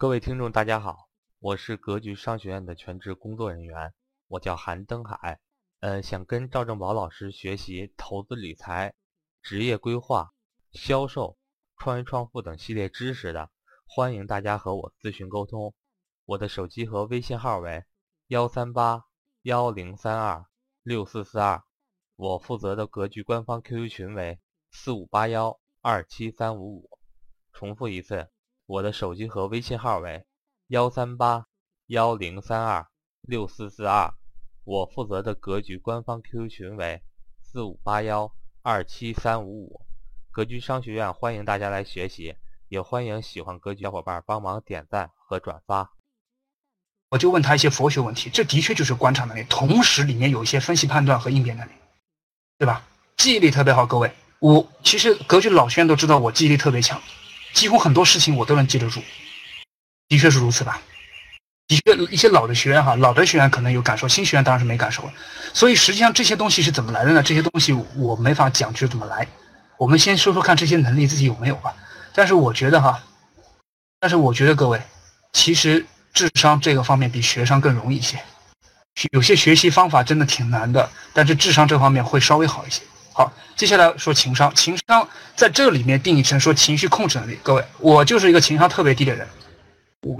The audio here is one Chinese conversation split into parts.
各位听众，大家好，我是格局商学院的全职工作人员，我叫韩登海。呃，想跟赵正宝老师学习投资理财、职业规划、销售、创业创富等系列知识的，欢迎大家和我咨询沟通。我的手机和微信号为幺三八幺零三二六四四二，我负责的格局官方 QQ 群为四五八幺二七三五五。重复一次。我的手机和微信号为幺三八幺零三二六四四二，我负责的格局官方 QQ 群为四五八幺二七三五五。格局商学院欢迎大家来学习，也欢迎喜欢格局小伙伴帮忙点赞和转发。我就问他一些佛学问题，这的确就是观察能力，同时里面有一些分析判断和应变能力，对吧？记忆力特别好，各位，我其实格局老学员都知道我记忆力特别强。几乎很多事情我都能记得住，的确是如此吧？的确，一些老的学员哈，老的学员可能有感受，新学员当然是没感受了。所以实际上这些东西是怎么来的呢？这些东西我没法讲就怎么来。我们先说说看这些能力自己有没有吧。但是我觉得哈，但是我觉得各位，其实智商这个方面比学商更容易一些。有些学习方法真的挺难的，但是智商这方面会稍微好一些。好，接下来说情商。情商在这里面定义成说情绪控制能力。各位，我就是一个情商特别低的人。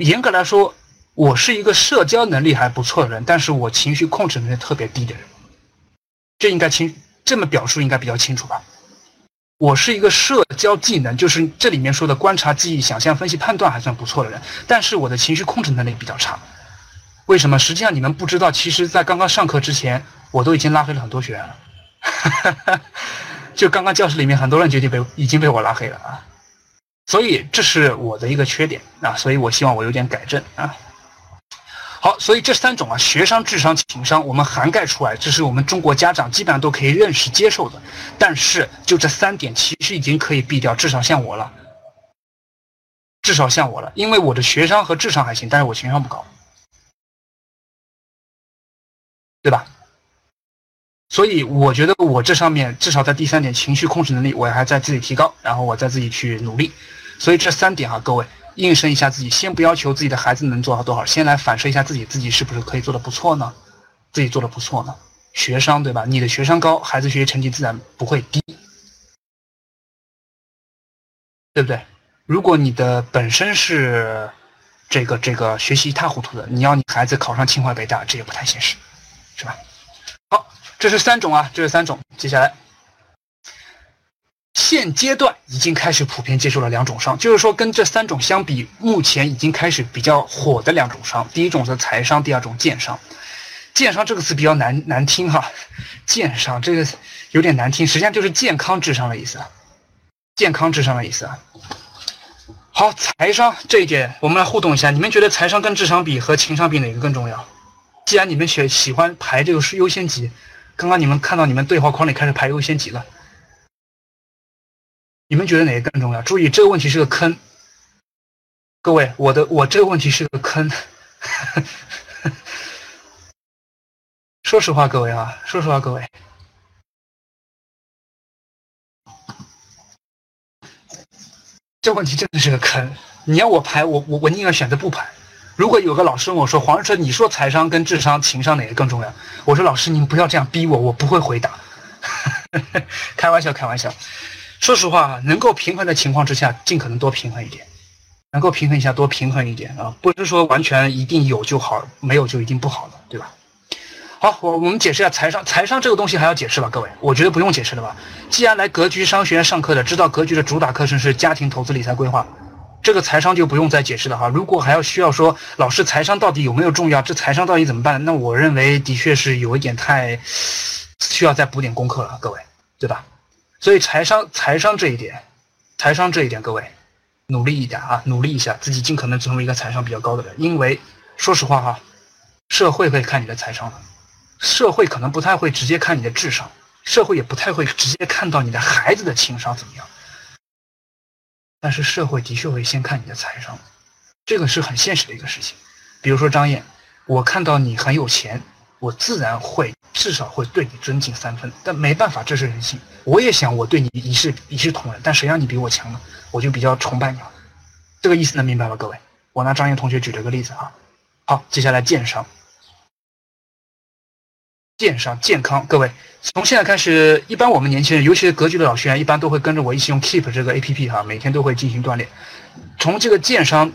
严格来说，我是一个社交能力还不错的人，但是我情绪控制能力特别低的人。这应该清，这么表述应该比较清楚吧？我是一个社交技能，就是这里面说的观察、记忆、想象、分析、判断还算不错的人，但是我的情绪控制能力比较差。为什么？实际上你们不知道，其实在刚刚上课之前，我都已经拉黑了很多学员了。哈哈，就刚刚教室里面很多人决定被已经被我拉黑了啊，所以这是我的一个缺点啊，所以我希望我有点改正啊。好，所以这三种啊，学商、智商、情商，我们涵盖出来，这是我们中国家长基本上都可以认识接受的。但是就这三点，其实已经可以避掉，至少像我了，至少像我了，因为我的学商和智商还行，但是我情商不高，对吧？所以我觉得我这上面至少在第三点情绪控制能力，我还在自己提高，然后我再自己去努力。所以这三点啊，各位应声一下自己，先不要求自己的孩子能做到多少，先来反射一下自己，自己是不是可以做的不错呢？自己做的不错呢？学商对吧？你的学商高，孩子学习成绩自然不会低，对不对？如果你的本身是这个这个学习一塌糊涂的，你要你孩子考上清华北大，这也不太现实，是吧？好这是三种啊，这是三种。接下来，现阶段已经开始普遍接受了两种商，就是说跟这三种相比，目前已经开始比较火的两种商。第一种是财商，第二种建商。建商这个词比较难难听哈，建商这个有点难听，实际上就是健康智商的意思，健康智商的意思啊。好，财商这一点我们来互动一下，你们觉得财商跟智商比和情商比哪个更重要？既然你们选喜欢排这个是优先级。刚刚你们看到你们对话框里开始排优先级了，你们觉得哪个更重要？注意这个问题是个坑，各位，我的我这个问题是个坑。说实话，各位啊，说实话，各位，这问题真的是个坑。你要我排，我我我宁愿选择不排。如果有个老师问我说：“黄老师，你说财商跟智商、情商哪个更重要？”我说：“老师，您不要这样逼我，我不会回答。”开玩笑，开玩笑。说实话，能够平衡的情况之下，尽可能多平衡一点。能够平衡一下，多平衡一点啊！不是说完全一定有就好，没有就一定不好了，对吧？好，我我们解释一下财商。财商这个东西还要解释吧，各位？我觉得不用解释了吧？既然来格局商学院上课的，知道格局的主打课程是家庭投资理财规划。这个财商就不用再解释了哈。如果还要需要说老师财商到底有没有重要，这财商到底怎么办？那我认为的确是有一点太需要再补点功课了，各位，对吧？所以财商财商这一点，财商这一点，各位努力一点啊，努力一下，自己尽可能成为一个财商比较高的人。因为说实话哈，社会会看你的财商的，社会可能不太会直接看你的智商，社会也不太会直接看到你的孩子的情商怎么样。但是社会的确会先看你的财商，这个是很现实的一个事情。比如说张燕，我看到你很有钱，我自然会至少会对你尊敬三分。但没办法，这是人性。我也想我对你一视一视同仁，但谁让你比我强呢？我就比较崇拜你了。这个意思能明白吗，各位？我拿张燕同学举了个例子啊。好，接下来健商。健商健康，各位，从现在开始，一般我们年轻人，尤其是格局的老学员，一般都会跟着我一起用 Keep 这个 A P P 哈，每天都会进行锻炼。从这个健商，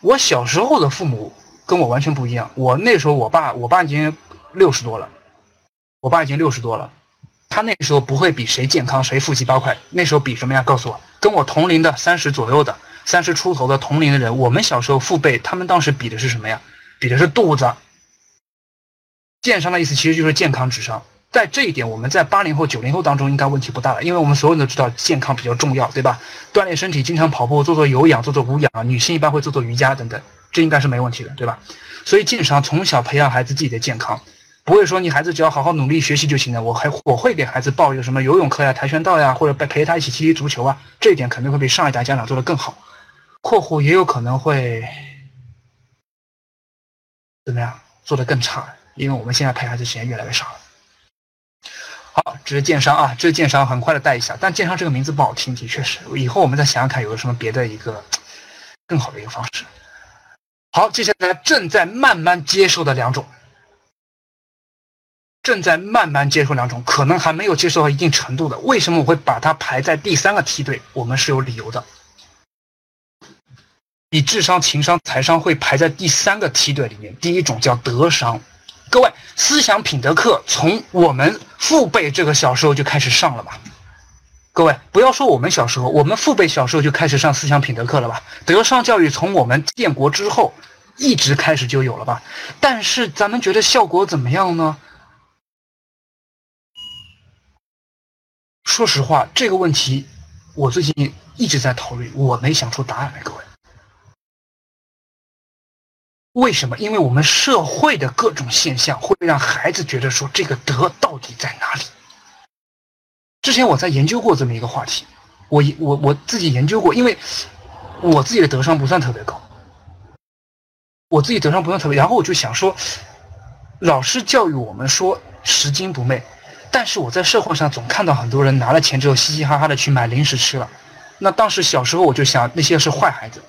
我小时候的父母跟我完全不一样。我那时候，我爸，我爸已经六十多了，我爸已经六十多了，他那时候不会比谁健康谁腹肌八块，那时候比什么呀？告诉我，跟我同龄的三十左右的、三十出头的同龄的人，我们小时候父辈，他们当时比的是什么呀？比的是肚子。健商的意思其实就是健康智商，在这一点，我们在八零后、九零后当中应该问题不大了，因为我们所有人都知道健康比较重要，对吧？锻炼身体，经常跑步，做做有氧，做做无氧，女性一般会做做瑜伽等等，这应该是没问题的，对吧？所以健商从小培养孩子自己的健康，不会说你孩子只要好好努力学习就行了。我还我会给孩子报一个什么游泳课呀、跆拳道呀，或者陪他一起踢踢足球啊，这一点肯定会比上一代家长做得更好。括弧也有可能会怎么样做得更差。因为我们现在陪孩子时间越来越少了。好，这是建商啊，这是建商，很快的带一下。但建商这个名字不好听，的确是。以后我们再想想看，有个什么别的一个更好的一个方式。好，接下来正在慢慢接受的两种，正在慢慢接受两种，可能还没有接受到一定程度的。为什么我会把它排在第三个梯队？我们是有理由的。以智商、情商、财商会排在第三个梯队里面。第一种叫德商。各位，思想品德课从我们父辈这个小时候就开始上了吧？各位，不要说我们小时候，我们父辈小时候就开始上思想品德课了吧？德商教育从我们建国之后一直开始就有了吧？但是咱们觉得效果怎么样呢？说实话，这个问题我最近一直在讨论，我没想出答案来，各位。为什么？因为我们社会的各种现象会让孩子觉得说这个德到底在哪里？之前我在研究过这么一个话题，我我我自己研究过，因为我自己的德商不算特别高，我自己德商不算特别，然后我就想说，老师教育我们说拾金不昧，但是我在社会上总看到很多人拿了钱之后嘻嘻哈哈的去买零食吃了，那当时小时候我就想那些是坏孩子。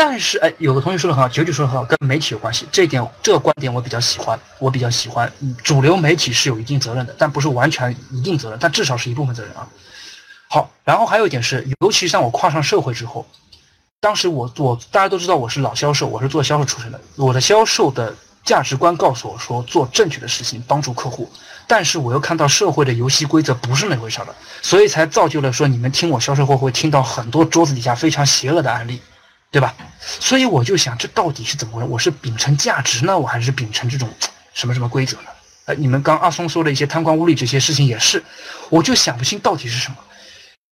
但是，哎，有个同学说的很好，九九说的很好，跟媒体有关系。这一点，这个观点我比较喜欢，我比较喜欢。主流媒体是有一定责任的，但不是完全一定责任，但至少是一部分责任啊。好，然后还有一点是，尤其像我跨上社会之后，当时我我大家都知道我是老销售，我是做销售出身的，我的销售的价值观告诉我说做正确的事情，帮助客户。但是我又看到社会的游戏规则不是那回事了，所以才造就了说你们听我销售后会听到很多桌子底下非常邪恶的案例。对吧？所以我就想，这到底是怎么回事？我是秉承价值呢，我还是秉承这种什么什么规则呢？呃，你们刚阿松说的一些贪官污吏这些事情也是，我就想不清到底是什么。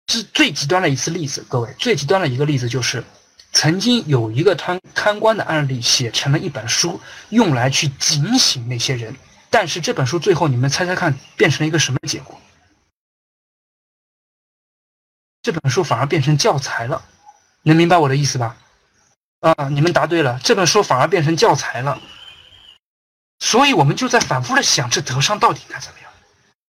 是最极端的一次例子，各位，最极端的一个例子就是，曾经有一个贪贪官的案例写成了一本书，用来去警醒那些人。但是这本书最后，你们猜猜看，变成了一个什么结果？这本书反而变成教材了，能明白我的意思吧？啊，你们答对了，这本书反而变成教材了，所以我们就在反复的想，这德商到底该怎么样？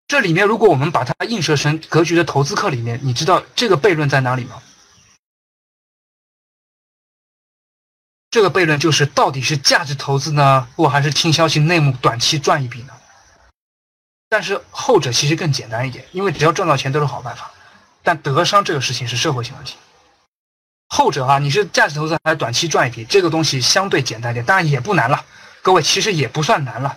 这里面如果我们把它映射成格局的投资课里面，你知道这个悖论在哪里吗？这个悖论就是到底是价值投资呢，或还是听消息内幕短期赚一笔呢？但是后者其实更简单一点，因为只要赚到钱都是好办法，但德商这个事情是社会性问题。后者哈，你是价值投资还是短期赚一笔？这个东西相对简单点，当然也不难了。各位其实也不算难了，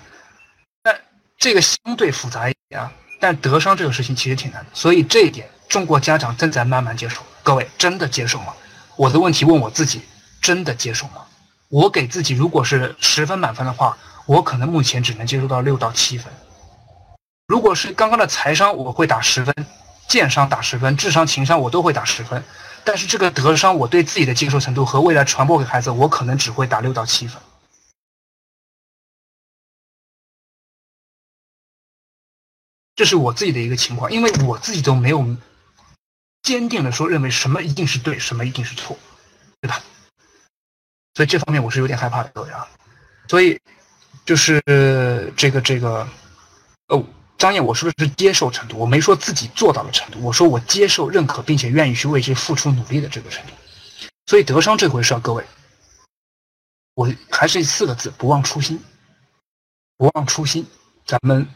但这个相对复杂一点啊。但德商这个事情其实挺难的，所以这一点中国家长正在慢慢接受。各位真的接受吗？我的问题问我自己，真的接受吗？我给自己如果是十分满分的话，我可能目前只能接受到六到七分。如果是刚刚的财商，我会打十分；建商打十分；智商、情商我都会打十分。但是这个德商，我对自己的接受程度和未来传播给孩子，我可能只会打六到七分。这是我自己的一个情况，因为我自己都没有坚定的说认为什么一定是对，什么一定是错，对吧？所以这方面我是有点害怕的，各位啊。所以就是这个这个哦。张燕，我说的是接受程度，我没说自己做到了程度，我说我接受、认可，并且愿意去为之付出努力的这个程度。所以德商这回事，各位，我还是四个字：不忘初心。不忘初心，咱们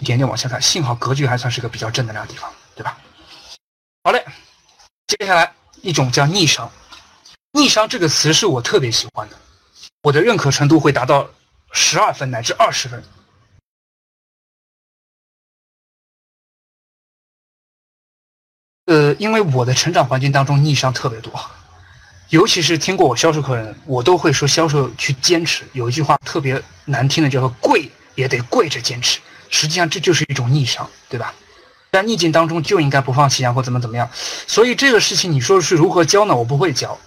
一点点往下看。幸好格局还算是个比较正能量的地方，对吧？好嘞，接下来一种叫逆商。逆商这个词是我特别喜欢的，我的认可程度会达到十二分乃至二十分。呃，因为我的成长环境当中逆商特别多，尤其是听过我销售课人，我都会说销售去坚持。有一句话特别难听的，叫做“跪也得跪着坚持”。实际上这就是一种逆商，对吧？在逆境当中就应该不放弃啊，或怎么怎么样。所以这个事情你说是如何教呢？我不会教。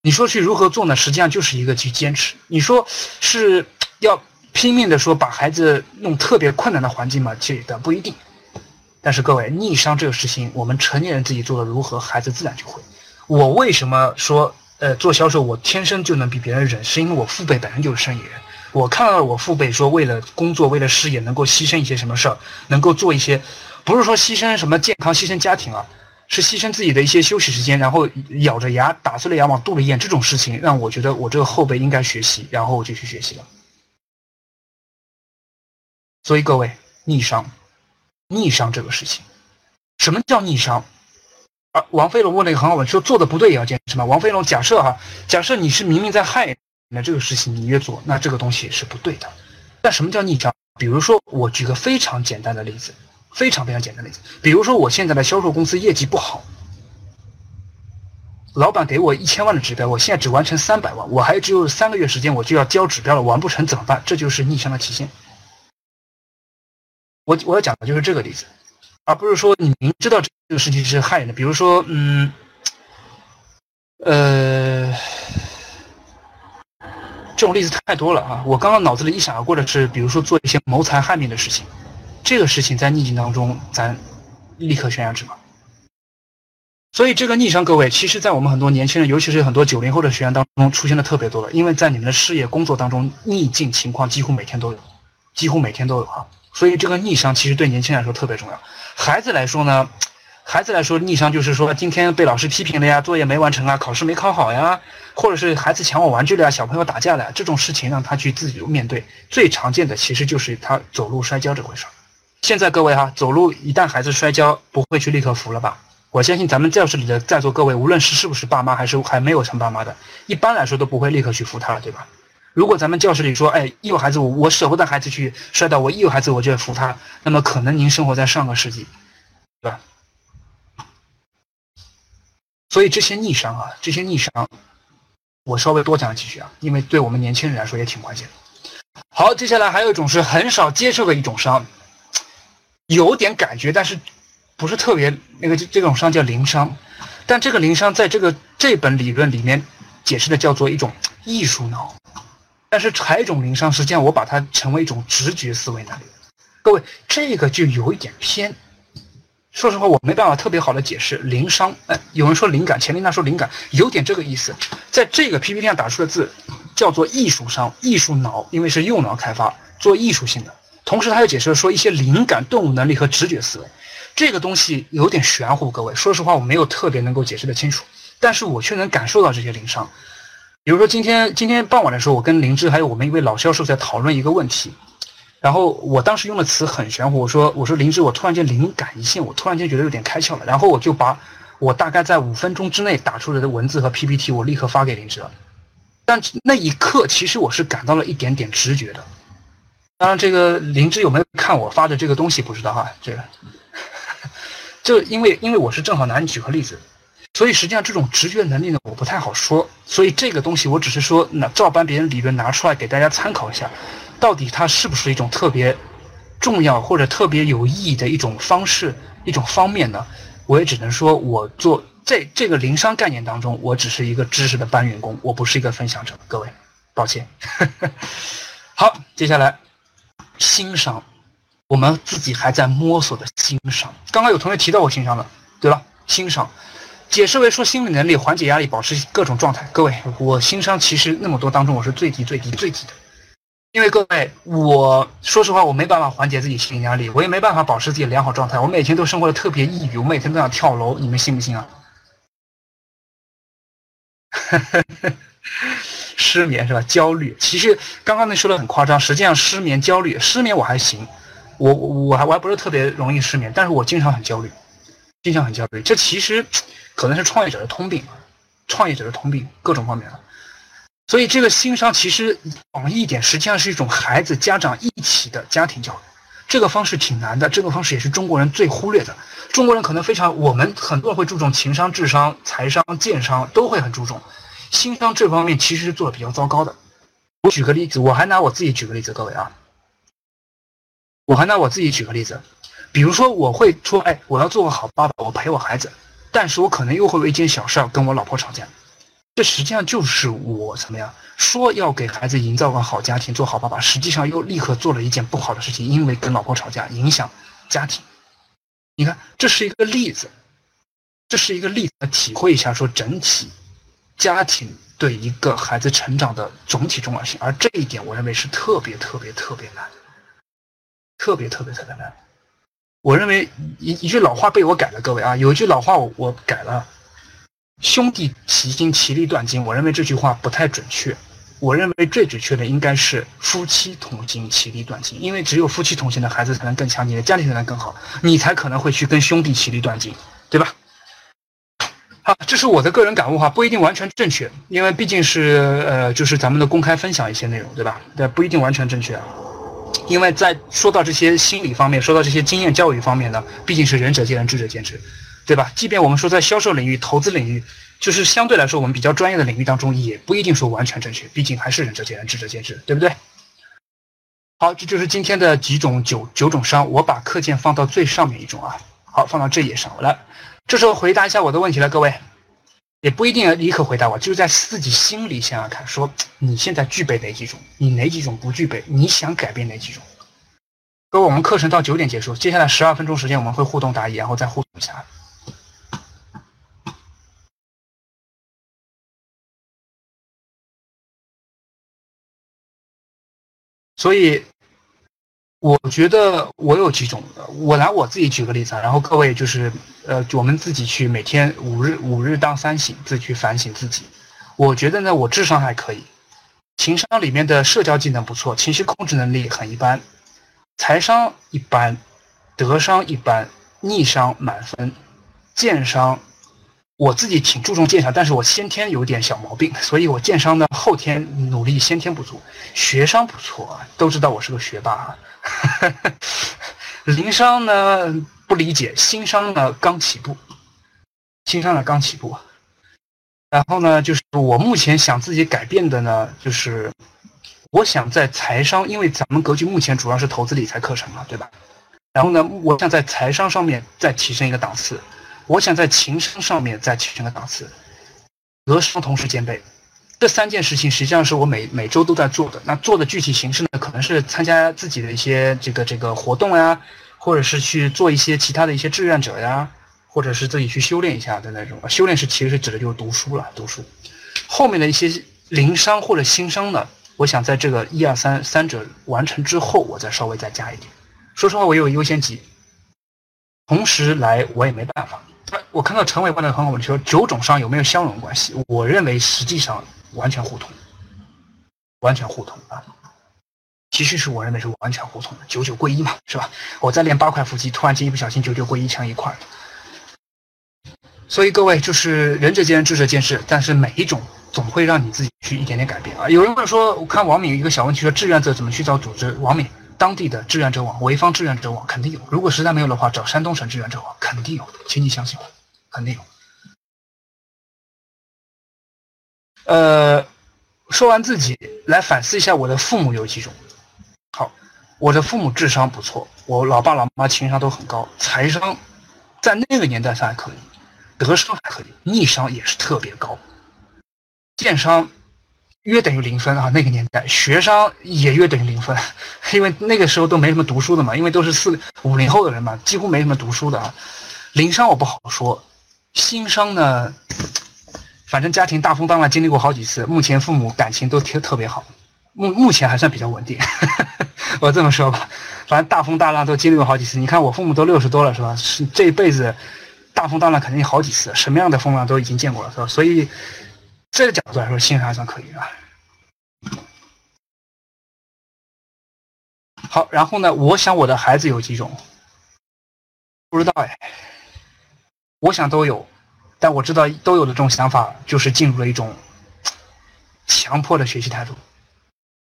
你说去如何做呢？实际上就是一个去坚持。你说是要拼命的说把孩子弄特别困难的环境吗？去的不一定。但是各位，逆商这个事情，我们成年人自己做的如何，孩子自然就会。我为什么说，呃，做销售我天生就能比别人忍？是因为我父辈本身就是生意人，我看到了我父辈说为了工作、为了事业能够牺牲一些什么事儿，能够做一些，不是说牺牲什么健康、牺牲家庭啊，是牺牲自己的一些休息时间，然后咬着牙打碎了牙往肚里咽，这种事情让我觉得我这个后辈应该学习，然后我就去学习了。所以各位，逆商。逆商这个事情，什么叫逆商？啊，王飞龙问了一个很好问题，说做的不对也要坚持吗？王飞龙假设哈，假设你是明明在害那这个事情你越做，那这个东西是不对的。那什么叫逆商？比如说，我举个非常简单的例子，非常非常简单的例子，比如说我现在的销售公司业绩不好，老板给我一千万的指标，我现在只完成三百万，我还只有三个月时间，我就要交指标了，完不成怎么办？这就是逆商的体现。我我要讲的就是这个例子，而不是说你明知道这个事情是害人的。比如说，嗯，呃，这种例子太多了啊！我刚刚脑子里一闪而过的是，比如说做一些谋财害命的事情，这个事情在逆境当中，咱立刻悬崖之马。所以这个逆商，各位，其实在我们很多年轻人，尤其是很多九零后的学员当中，出现的特别多了。因为在你们的事业工作当中，逆境情况几乎每天都有，几乎每天都有哈。所以这个逆商其实对年轻人来说特别重要。孩子来说呢，孩子来说逆商就是说今天被老师批评了呀，作业没完成啊，考试没考好呀，或者是孩子抢我玩具了呀，小朋友打架了呀，这种事情让他去自己面对。最常见的其实就是他走路摔跤这回事儿。现在各位哈，走路一旦孩子摔跤，不会去立刻扶了吧？我相信咱们教室里的在座各位，无论是是不是爸妈，还是还没有成爸妈的，一般来说都不会立刻去扶他，对吧？如果咱们教室里说，哎，一有孩子我我舍不得孩子去摔倒，我一有孩子我就要扶他，那么可能您生活在上个世纪，对吧？所以这些逆商啊，这些逆商，我稍微多讲几句啊，因为对我们年轻人来说也挺关键。好，接下来还有一种是很少接受的一种商，有点感觉，但是不是特别那个这这种商叫灵商，但这个灵商在这个这本理论里面解释的叫做一种艺术脑。但是柴种灵商，实际上我把它成为一种直觉思维能力。各位，这个就有一点偏。说实话，我没办法特别好的解释灵商。哎，有人说灵感，钱琳娜说灵感，有点这个意思。在这个 PPT 上打出的字叫做艺术商、艺术脑，因为是右脑开发，做艺术性的。同时，他又解释了说一些灵感、动物能力和直觉思维。这个东西有点玄乎，各位。说实话，我没有特别能够解释的清楚，但是我却能感受到这些灵商。比如说今天今天傍晚的时候，我跟林芝还有我们一位老销售在讨论一个问题，然后我当时用的词很玄乎，我说我说林芝，我突然间灵感一现，我突然间觉得有点开窍了，然后我就把我大概在五分钟之内打出来的文字和 PPT，我立刻发给林芝了。但那一刻，其实我是感到了一点点直觉的。当然，这个林芝有没有看我发的这个东西不知道哈，这个，就因为因为我是正好拿你举个例子。所以实际上这种直觉能力呢，我不太好说。所以这个东西我只是说，那照搬别人理论拿出来给大家参考一下，到底它是不是一种特别重要或者特别有意义的一种方式、一种方面呢？我也只能说，我做这这个灵商概念当中，我只是一个知识的搬运工，我不是一个分享者。各位，抱歉。好，接下来欣赏，我们自己还在摸索的欣赏。刚刚有同学提到我欣赏了，对吧？欣赏。解释为说心理能力缓解压力，保持各种状态。各位，我心伤其实那么多当中，我是最低最低最低的。因为各位，我说实话，我没办法缓解自己心理压力，我也没办法保持自己良好状态。我每天都生活的特别抑郁，我每天都想跳楼，你们信不信啊？失眠是吧？焦虑，其实刚刚那说的很夸张，实际上失眠、焦虑，失眠我还行，我我还我还不是特别容易失眠，但是我经常很焦虑，经常很焦虑，这其实可能是创业者的通病，创业者的通病，各种方面的。所以这个新商其实广义一点，实际上是一种孩子家长一起的家庭教育，这个方式挺难的，这个方式也是中国人最忽略的。中国人可能非常，我们很多人会注重情商、智商、财商、健商，都会很注重。新商这方面其实是做的比较糟糕的。我举个例子，我还拿我自己举个例子，各位啊，我还拿我自己举个例子，比如说我会说，哎，我要做个好爸爸，我陪我孩子，但是我可能又会为一件小事跟我老婆吵架。这实际上就是我怎么样说要给孩子营造个好家庭，做好爸爸，实际上又立刻做了一件不好的事情，因为跟老婆吵架影响家庭。你看，这是一个例子，这是一个例子，体会一下说整体。家庭对一个孩子成长的总体重要性，而这一点我认为是特别特别特别难，特别特别特别难。我认为一一句老话被我改了，各位啊，有一句老话我我改了，“兄弟齐心，其利断金”。我认为这句话不太准确，我认为最准确的应该是“夫妻同心，其利断金”。因为只有夫妻同心的孩子才能更强，你的家庭才能更好，你才可能会去跟兄弟其利断金，对吧？好，这是我的个人感悟哈，不一定完全正确，因为毕竟是呃，就是咱们的公开分享一些内容，对吧？对，不一定完全正确。因为在说到这些心理方面，说到这些经验教育方面呢，毕竟是仁者见仁，智者见智，对吧？即便我们说在销售领域、投资领域，就是相对来说我们比较专业的领域当中，也不一定说完全正确，毕竟还是仁者见仁，智者见智，对不对？好，这就是今天的几种九九种伤，我把课件放到最上面一种啊，好，放到这页上，来。这时候回答一下我的问题了，各位，也不一定要立刻回答我，就是在自己心里想想看，说你现在具备哪几种，你哪几种不具备，你想改变哪几种？各位，我们课程到九点结束，接下来十二分钟时间我们会互动答疑，然后再互动一下。所以。我觉得我有几种，我拿我自己举个例子啊，然后各位就是，呃，我们自己去每天五日五日当三省，自己去反省自己。我觉得呢，我智商还可以，情商里面的社交技能不错，情绪控制能力很一般，财商一般，德商一般，逆商满分，剑商。我自己挺注重鉴赏，但是我先天有点小毛病，所以我鉴商呢后天努力，先天不足。学商不错，都知道我是个学霸。零商呢不理解，新商呢刚起步，新商呢刚起步。然后呢，就是我目前想自己改变的呢，就是我想在财商，因为咱们格局目前主要是投资理财课程嘛，对吧？然后呢，我想在财商上面再提升一个档次。我想在情商上面再提升个档次，德商同时兼备，这三件事情实际上是我每每周都在做的。那做的具体形式呢，可能是参加自己的一些这个这个活动呀，或者是去做一些其他的一些志愿者呀，或者是自己去修炼一下的那种。修炼是其实是指的就是读书了，读书。后面的一些零商或者新商呢，我想在这个一二三三者完成之后，我再稍微再加一点。说实话，我有优先级，同时来我也没办法。我看到陈伟问的很好问题，说九种伤有没有相容关系？我认为实际上完全互通，完全互通啊！其实是我认为是完全互通的，九九归一嘛，是吧？我在练八块腹肌，突然间一不小心九九归一成一块。所以各位就是仁者见仁，智者见智，但是每一种总会让你自己去一点点改变啊！有人问说，我看王敏一个小问题说，志愿者怎么去找组织？王敏。当地的志愿者网、潍坊志愿者网肯定有，如果实在没有的话，找山东省志愿者网肯定有，请你相信我，肯定有。呃，说完自己，来反思一下我的父母有几种。好，我的父母智商不错，我老爸老妈情商都很高，财商在那个年代上还可以，德商还可以，逆商也是特别高，电商。约等于零分啊！那个年代学商也约等于零分，因为那个时候都没什么读书的嘛，因为都是四五零后的人嘛，几乎没什么读书的啊。零商我不好说，新商呢，反正家庭大风大浪经历过好几次，目前父母感情都特特别好，目目前还算比较稳定。我这么说吧，反正大风大浪都经历过好几次。你看我父母都六十多了是吧？是这一辈子大风大浪肯定好几次，什么样的风浪都已经见过了是吧？所以。这个角度来说，心还算可以啊。好，然后呢，我想我的孩子有几种，不知道哎。我想都有，但我知道都有的这种想法，就是进入了一种强迫的学习态度，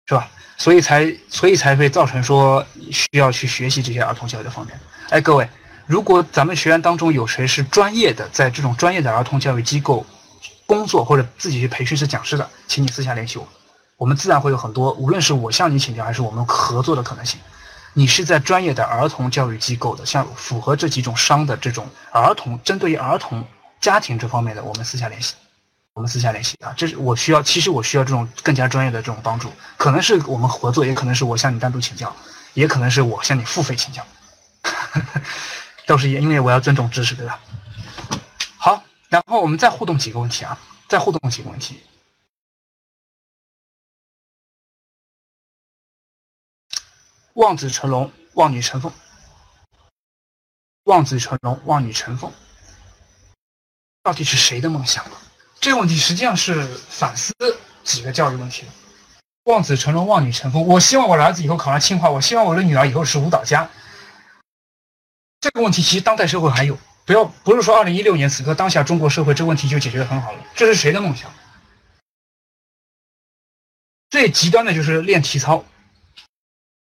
是吧？所以才所以才会造成说需要去学习这些儿童教育的方面。哎，各位，如果咱们学员当中有谁是专业的，在这种专业的儿童教育机构工作或者自己去培训是讲师的，请你私下联系我，我们自然会有很多，无论是我向你请教，还是我们合作的可能性。你是在专业的儿童教育机构的，像符合这几种伤的这种儿童，针对于儿童家庭这方面的，我们私下联系，我们私下联系啊。这是我需要，其实我需要这种更加专业的这种帮助，可能是我们合作，也可能是我向你单独请教，也可能是我向你付费请教，都是因为我要尊重知识，对吧？好，然后我们再互动几个问题啊，再互动几个问题。望子成龙，望女成凤。望子成龙，望女成凤，到底是谁的梦想？这个问题实际上是反思几个教育问题。望子成龙，望女成凤。我希望我的儿子以后考上清华，我希望我的女儿以后是舞蹈家。这个问题其实当代社会还有，不要不是说二零一六年此刻当下中国社会这问题就解决的很好了。这是谁的梦想？最极端的就是练体操。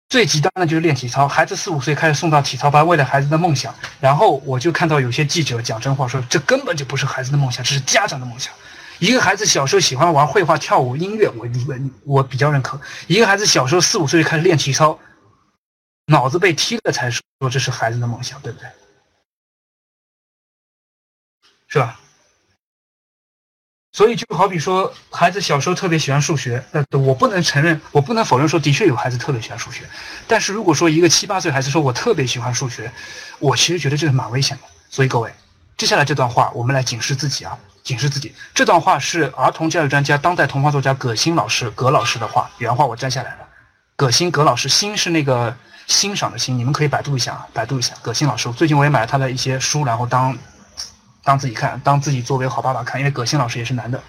最极端的就是练体操，孩子四五岁开始送到体操班，为了孩子的梦想。然后我就看到有些记者讲真话，说这根本就不是孩子的梦想，这是家长的梦想。一个孩子小时候喜欢玩绘画、跳舞、音乐，我我我比较认可。一个孩子小时候四五岁就开始练体操，脑子被踢了才说这是孩子的梦想，对不对？是吧？所以就好比说，孩子小时候特别喜欢数学，呃，我不能承认，我不能否认说，的确有孩子特别喜欢数学。但是如果说一个七八岁孩子说我特别喜欢数学，我其实觉得这个蛮危险的。所以各位，接下来这段话我们来警示自己啊，警示自己。这段话是儿童教育专家、当代童话作家葛欣老师葛老师的话，原话我摘下来了。葛欣葛老师，欣是那个欣赏的欣，你们可以百度一下啊，百度一下葛欣老师。最近我也买了他的一些书，然后当。当自己看，当自己作为好爸爸看，因为葛新老师也是男的，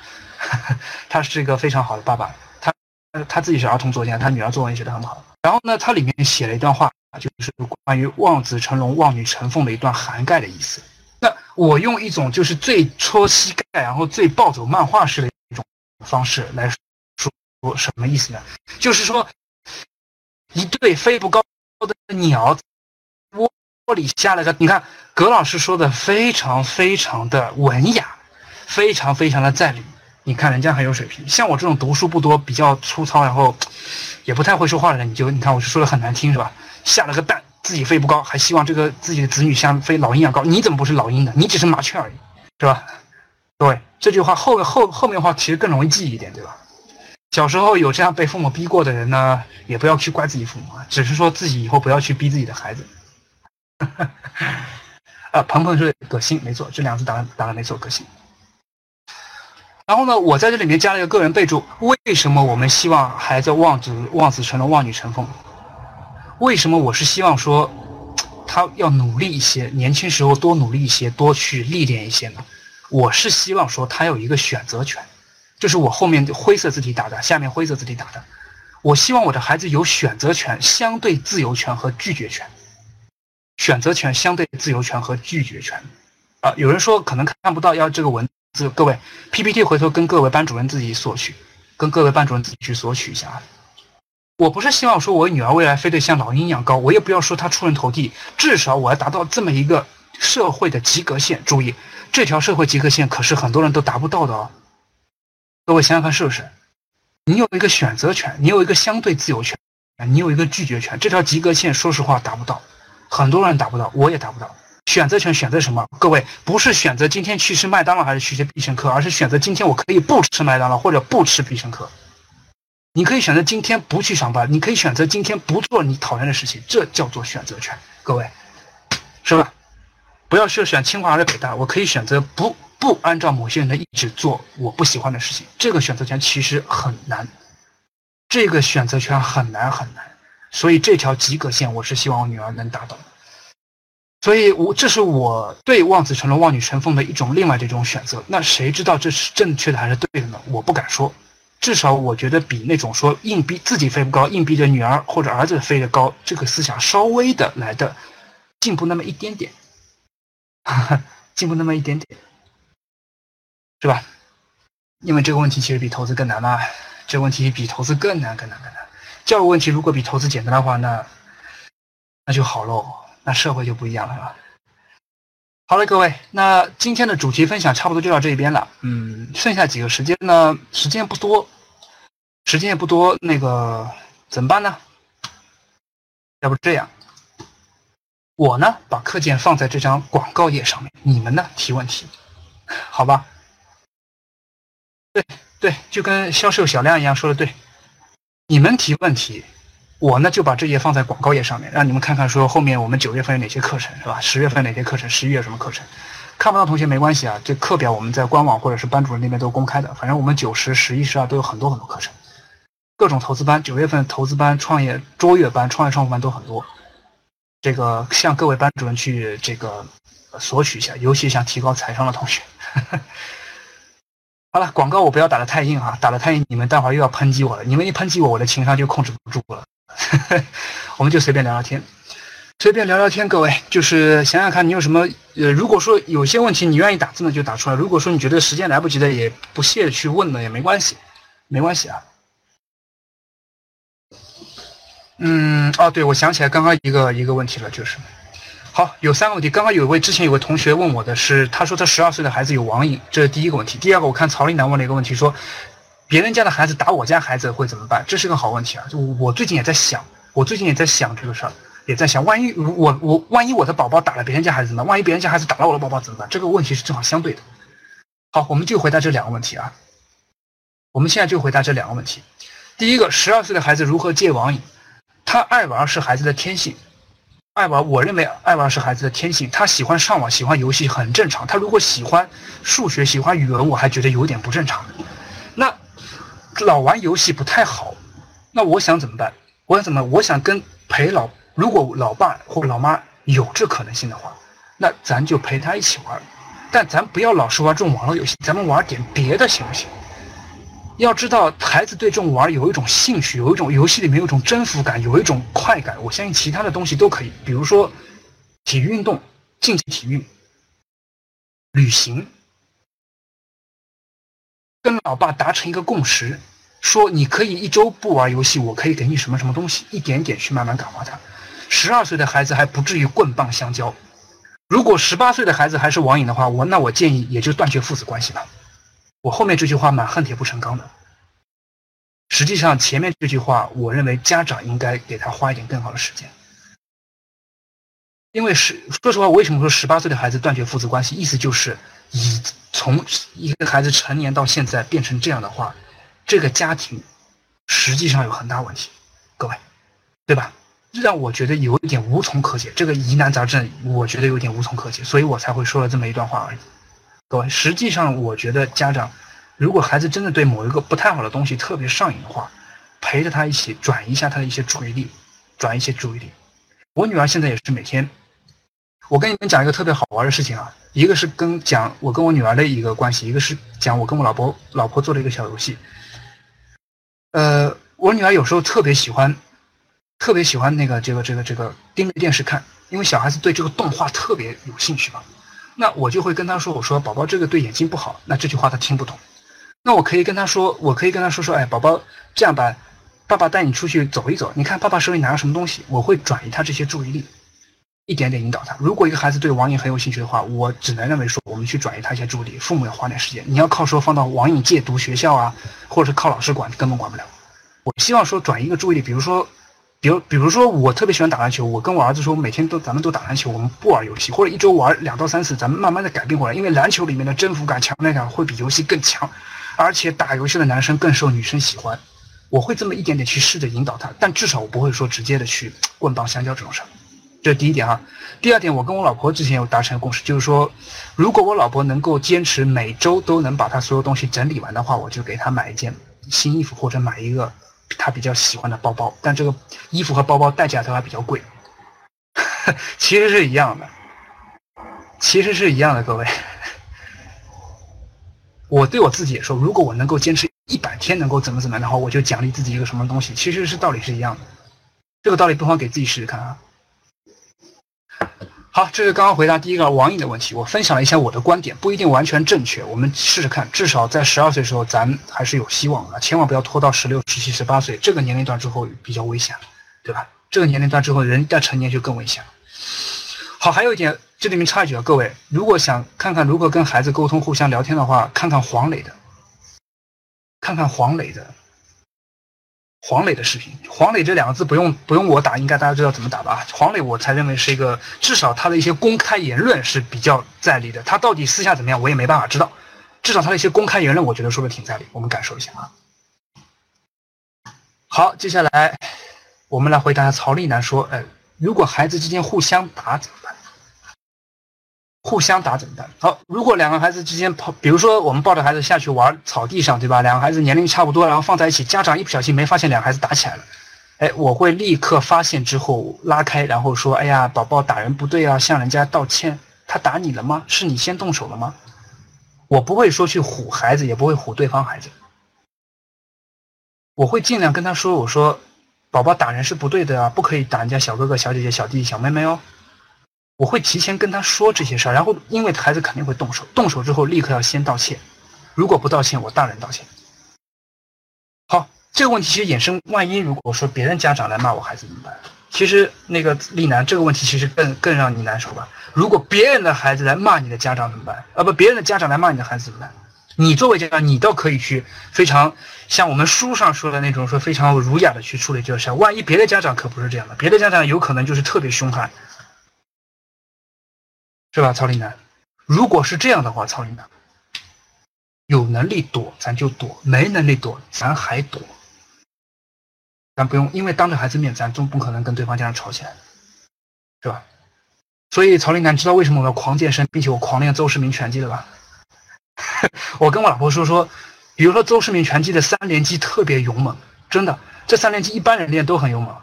他是一个非常好的爸爸。他他自己是儿童作家，他女儿作文也写得很好。然后呢，他里面写了一段话，就是关于望子成龙、望女成凤的一段涵盖的意思。那我用一种就是最戳膝盖，然后最暴走漫画式的一种方式来说，什么意思呢？就是说，一对飞不高的鸟。窝里下了个，你看葛老师说的非常非常的文雅，非常非常的在理。你看人家很有水平，像我这种读书不多、比较粗糙，然后也不太会说话的人，你就你看我说的很难听是吧？下了个蛋，自己飞不高，还希望这个自己的子女像飞老鹰一样高，你怎么不是老鹰呢？你只是麻雀而已，是吧？各位，这句话后后后面的话其实更容易记一点，对吧？小时候有这样被父母逼过的人呢，也不要去怪自己父母啊，只是说自己以后不要去逼自己的孩子。啊，鹏鹏是葛鑫，没错，这两个字打的打的没错，葛鑫。然后呢，我在这里面加了一个个人备注：为什么我们希望孩子望子望子成龙、望女成凤？为什么我是希望说他要努力一些，年轻时候多努力一些，多去历练一些呢？我是希望说他有一个选择权，就是我后面灰色字体打的，下面灰色字体打的。我希望我的孩子有选择权、相对自由权和拒绝权。选择权、相对自由权和拒绝权，啊，有人说可能看不到要这个文字，各位 PPT 回头跟各位班主任自己索取，跟各位班主任自己去索取一下啊。我不是希望说我女儿未来非得像老鹰一样高，我也不要说她出人头地，至少我要达到这么一个社会的及格线。注意，这条社会及格线可是很多人都达不到的哦。各位想想看是不是？你有一个选择权，你有一个相对自由权，你有一个拒绝权，这条及格线说实话达不到。很多人达不到，我也达不到。选择权选择什么？各位不是选择今天去吃麦当劳还是去吃必胜客，而是选择今天我可以不吃麦当劳或者不吃必胜客。你可以选择今天不去上班，你可以选择今天不做你讨厌的事情，这叫做选择权。各位，是吧？不要去选清华还是北大，我可以选择不不按照某些人的意志做我不喜欢的事情。这个选择权其实很难，这个选择权很难很难。所以这条及格线，我是希望我女儿能达到。所以我这是我对望子成龙、望女成凤的一种另外的一种选择。那谁知道这是正确的还是对的呢？我不敢说。至少我觉得比那种说硬逼自己飞不高，硬逼着女儿或者儿子飞得高，这个思想稍微的来的进步那么一点点，进步那么一点点，是吧？因为这个问题其实比投资更难嘛，这个问题比投资更难更难更难。教育问题如果比投资简单的话，那那就好喽，那社会就不一样了，是吧？好了，各位，那今天的主题分享差不多就到这一边了。嗯，剩下几个时间呢？时间不多，时间也不多，那个怎么办呢？要不这样，我呢把课件放在这张广告页上面，你们呢提问题，好吧？对对，就跟销售小亮一样说的对，你们提问题。我呢就把这页放在广告页上面，让你们看看说后面我们九月份有哪些课程是吧？十月份哪些课程？十一月什么课程？看不到同学没关系啊，这课表我们在官网或者是班主任那边都公开的。反正我们九十、十一、十二都有很多很多课程，各种投资班，九月份投资班、创业卓越班、创业创富班都很多。这个向各位班主任去这个索取一下，尤其想提高财商的同学。好了，广告我不要打的太硬哈，打的太硬你们待会儿又要抨击我了。你们一抨击我，我的情商就控制不住了。我们就随便聊聊天，随便聊聊天。各位，就是想想看你有什么呃，如果说有些问题你愿意打字的就打出来。如果说你觉得时间来不及的，也不屑去问的也没关系，没关系啊。嗯，哦，对，我想起来刚刚一个一个问题了，就是好有三个问题。刚刚有一位之前有位同学问我的是，他说他十二岁的孩子有网瘾，这是第一个问题。第二个，我看曹丽楠问了一个问题说。别人家的孩子打我家孩子会怎么办？这是个好问题啊！就我最近也在想，我最近也在想这个事儿，也在想，万一我我万一我的宝宝打了别人家孩子怎么办？万一别人家孩子打了我的宝宝怎么办？这个问题是正好相对的。好，我们就回答这两个问题啊。我们现在就回答这两个问题。第一个，十二岁的孩子如何戒网瘾？他爱玩是孩子的天性，爱玩，我认为爱玩是孩子的天性。他喜欢上网，喜欢游戏很正常。他如果喜欢数学，喜欢语文，我还觉得有点不正常。那。老玩游戏不太好，那我想怎么办？我想怎么？我想跟陪老，如果老爸或老妈有这可能性的话，那咱就陪他一起玩，但咱不要老是玩这种网络游戏，咱们玩点别的行不行？要知道，孩子对这种玩有一种兴趣，有一种游戏里面有一种征服感，有一种快感。我相信其他的东西都可以，比如说体育运动、竞技体育、旅行。跟老爸达成一个共识，说你可以一周不玩游戏，我可以给你什么什么东西，一点点去慢慢感化他。十二岁的孩子还不至于棍棒相交，如果十八岁的孩子还是网瘾的话，我那我建议也就断绝父子关系吧。我后面这句话蛮恨铁不成钢的。实际上前面这句话，我认为家长应该给他花一点更好的时间，因为是说实话，我为什么说十八岁的孩子断绝父子关系？意思就是以。从一个孩子成年到现在变成这样的话，这个家庭实际上有很大问题，各位，对吧？让我觉得有一点无从可解。这个疑难杂症，我觉得有点无从可解，所以我才会说了这么一段话而已。各位，实际上我觉得家长，如果孩子真的对某一个不太好的东西特别上瘾的话，陪着他一起转移一下他的一些注意力，转移一些注意力。我女儿现在也是每天。我跟你们讲一个特别好玩的事情啊，一个是跟讲我跟我女儿的一个关系，一个是讲我跟我老婆老婆做的一个小游戏。呃，我女儿有时候特别喜欢，特别喜欢那个这个这个这个盯着电视看，因为小孩子对这个动画特别有兴趣嘛。那我就会跟他说，我说宝宝这个对眼睛不好，那这句话他听不懂。那我可以跟他说，我可以跟他说说，哎，宝宝这样吧，爸爸带你出去走一走，你看爸爸手里拿个什么东西，我会转移他这些注意力。一点点引导他。如果一个孩子对网瘾很有兴趣的话，我只能认为说，我们去转移他一些注意力。父母要花点时间。你要靠说放到网瘾戒毒学校啊，或者是靠老师管，根本管不了。我希望说转移一个注意力，比如说，比如比如说我特别喜欢打篮球，我跟我儿子说，每天都咱们都打篮球，我们不玩游戏，或者一周玩两到三次，咱们慢慢的改变过来。因为篮球里面的征服感、强烈感会比游戏更强，而且打游戏的男生更受女生喜欢。我会这么一点点去试着引导他，但至少我不会说直接的去棍棒相交这种事儿。这是第一点啊，第二点，我跟我老婆之前有达成共识，就是说，如果我老婆能够坚持每周都能把她所有东西整理完的话，我就给她买一件新衣服，或者买一个他比较喜欢的包包。但这个衣服和包包代价都还比较贵，其实是一样的，其实是一样的，各位。我对我自己也说，如果我能够坚持一百天，能够怎么怎么样的话，我就奖励自己一个什么东西。其实是道理是一样的，这个道理不妨给自己试试看啊。好，这是刚刚回答第一个网瘾的问题，我分享了一下我的观点，不一定完全正确，我们试试看，至少在十二岁时候，咱还是有希望的，千万不要拖到十六、十七、十八岁这个年龄段之后比较危险，对吧？这个年龄段之后，人一旦成年就更危险了。好，还有一点，这里面插一句啊，各位，如果想看看如何跟孩子沟通、互相聊天的话，看看黄磊的，看看黄磊的。黄磊的视频，黄磊这两个字不用不用我打，应该大家知道怎么打吧？黄磊我才认为是一个，至少他的一些公开言论是比较在理的。他到底私下怎么样，我也没办法知道。至少他的一些公开言论，我觉得说的挺在理。我们感受一下啊。好，接下来我们来回答曹丽楠说：“呃，如果孩子之间互相打？”互相打怎么办？好，如果两个孩子之间跑，比如说我们抱着孩子下去玩草地上，对吧？两个孩子年龄差不多，然后放在一起，家长一不小心没发现两个孩子打起来了，哎，我会立刻发现之后拉开，然后说：“哎呀，宝宝打人不对啊，向人家道歉。他打你了吗？是你先动手了吗？”我不会说去唬孩子，也不会唬对方孩子，我会尽量跟他说：“我说，宝宝打人是不对的啊，不可以打人家小哥哥、小姐姐、小弟弟、小妹妹哦。”我会提前跟他说这些事儿，然后因为孩子肯定会动手，动手之后立刻要先道歉，如果不道歉，我大人道歉。好，这个问题其实衍生，万一如果说别人家长来骂我孩子怎么办？其实那个丽楠，这个问题其实更更让你难受吧？如果别人的孩子来骂你的家长怎么办？啊不，别人的家长来骂你的孩子怎么办？你作为家长，你倒可以去非常像我们书上说的那种，说非常儒雅的去处理这个事儿。万一别的家长可不是这样的，别的家长有可能就是特别凶悍。是吧，曹林楠？如果是这样的话，曹林楠有能力躲咱就躲，没能力躲咱还躲，咱不用，因为当着孩子面，咱总不可能跟对方家长吵起来，是吧？所以曹林楠知道为什么我要狂健身，并且我狂练邹市明拳击了吧？我跟我老婆说说，比如说邹市明拳击的三连击特别勇猛，真的，这三连击一般人练都很勇猛，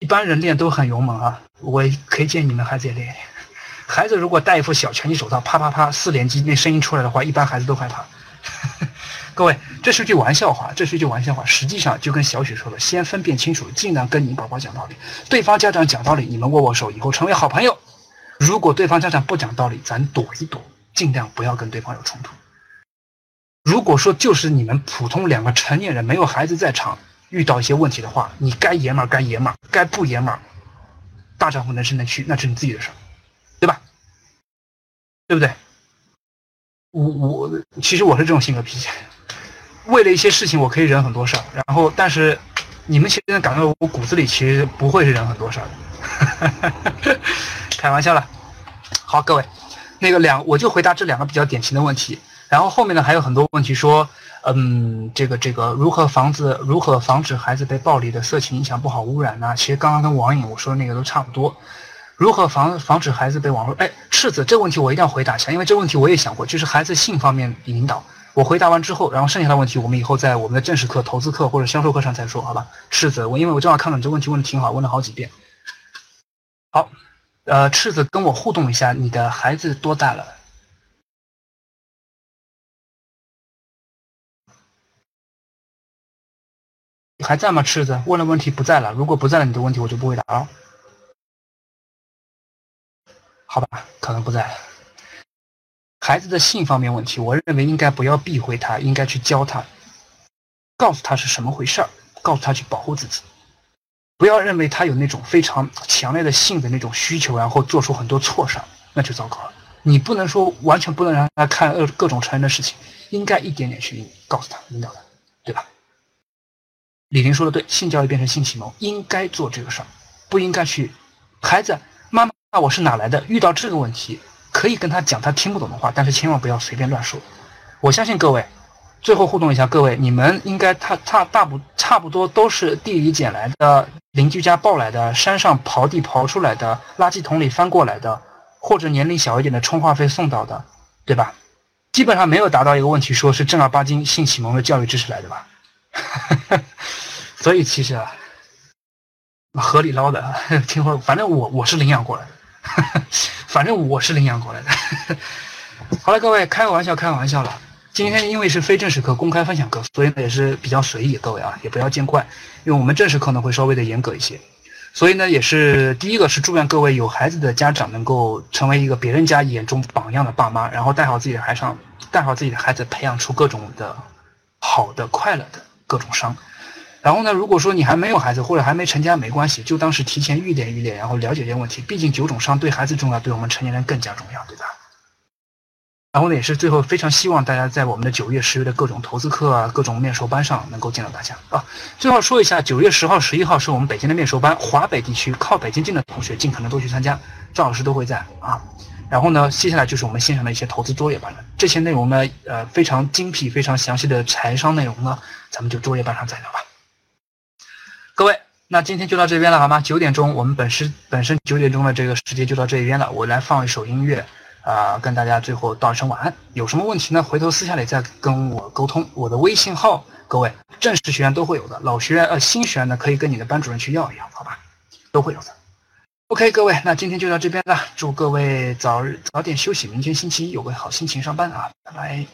一般人练都很勇猛啊！我可以建议你们孩子也练练。孩子如果戴一副小拳击手套，啪啪啪四连击，那声音出来的话，一般孩子都害怕。各位，这是句玩笑话，这是句玩笑话。实际上就跟小雪说的，先分辨清楚，尽量跟你宝宝讲道理。对方家长讲道理，你们握握手，以后成为好朋友。如果对方家长不讲道理，咱躲一躲，尽量不要跟对方有冲突。如果说就是你们普通两个成年人，没有孩子在场，遇到一些问题的话，你该爷们儿该爷们儿，该不爷们儿，大丈夫能伸能屈，那是你自己的事儿。对吧？对不对？我我其实我是这种性格脾气，为了一些事情我可以忍很多事儿，然后但是你们现在感到我骨子里其实不会是忍很多事儿的，开玩笑了。好，各位，那个两我就回答这两个比较典型的问题，然后后面呢还有很多问题说，嗯，这个这个如何防止如何防止孩子被暴力的色情影响不好污染呢？其实刚刚跟网瘾我说的那个都差不多。如何防防止孩子被网络？哎，赤子，这个问题我一定要回答一下，因为这个问题我也想过，就是孩子性方面引导。我回答完之后，然后剩下的问题我们以后在我们的正式课、投资课或者销售课上再说，好吧？赤子，我因为我正好看到你这问题问的挺好，问了好几遍。好，呃，赤子跟我互动一下，你的孩子多大了？还在吗？赤子，问了问题不在了。如果不在了，你的问题我就不回答了。好吧，可能不在。孩子的性方面问题，我认为应该不要避讳他，应该去教他，告诉他是什么回事儿，告诉他去保护自己，不要认为他有那种非常强烈的性的那种需求，然后做出很多错事儿，那就糟糕了。你不能说完全不能让他看呃各种成人的事情，应该一点点去告诉他、引导他，对吧？李林说的对，性教育变成性启蒙，应该做这个事儿，不应该去孩子。那我是哪来的？遇到这个问题，可以跟他讲他听不懂的话，但是千万不要随便乱说。我相信各位，最后互动一下，各位，你们应该他差大不差不多都是地里捡来的，邻居家抱来的，山上刨地刨出来的，垃圾桶里翻过来的，或者年龄小一点的充话费送到的，对吧？基本上没有达到一个问题，说是正儿八经性启蒙的教育知识来的吧？所以其实啊，河里捞的，听说反正我我是领养过来的。反正我是领养过来的。好了，各位，开个玩笑，开玩笑了。今天因为是非正式课、公开分享课，所以呢也是比较随意，各位啊也不要见怪，因为我们正式课呢会稍微的严格一些。所以呢也是第一个是祝愿各位有孩子的家长能够成为一个别人家眼中榜样的爸妈，然后带好自己的孩上，带好自己的孩子，培养出各种的好的、快乐的各种伤。然后呢，如果说你还没有孩子或者还没成家，没关系，就当是提前预练预练，然后了解这些问题。毕竟九种伤对孩子重要，对我们成年人更加重要，对吧？然后呢，也是最后非常希望大家在我们的九月、十月的各种投资课啊、各种面授班上能够见到大家啊。最后说一下，九月十号、十一号是我们北京的面授班，华北地区靠北京近的同学尽可能多去参加，赵老师都会在啊。然后呢，接下来就是我们线上的一些投资作业班了。这些内容呢，呃，非常精辟、非常详细的财商内容呢，咱们就作业班上再聊吧。那今天就到这边了，好吗？九点钟，我们本身本身九点钟的这个时间就到这一边了。我来放一首音乐，啊，跟大家最后道一声晚安。有什么问题呢？回头私下里再跟我沟通。我的微信号，各位正式学员都会有的，老学员呃新学员呢可以跟你的班主任去要一要，好吧？都会有的。OK，各位，那今天就到这边了。祝各位早日早点休息，明天星期一有个好心情上班啊！拜拜。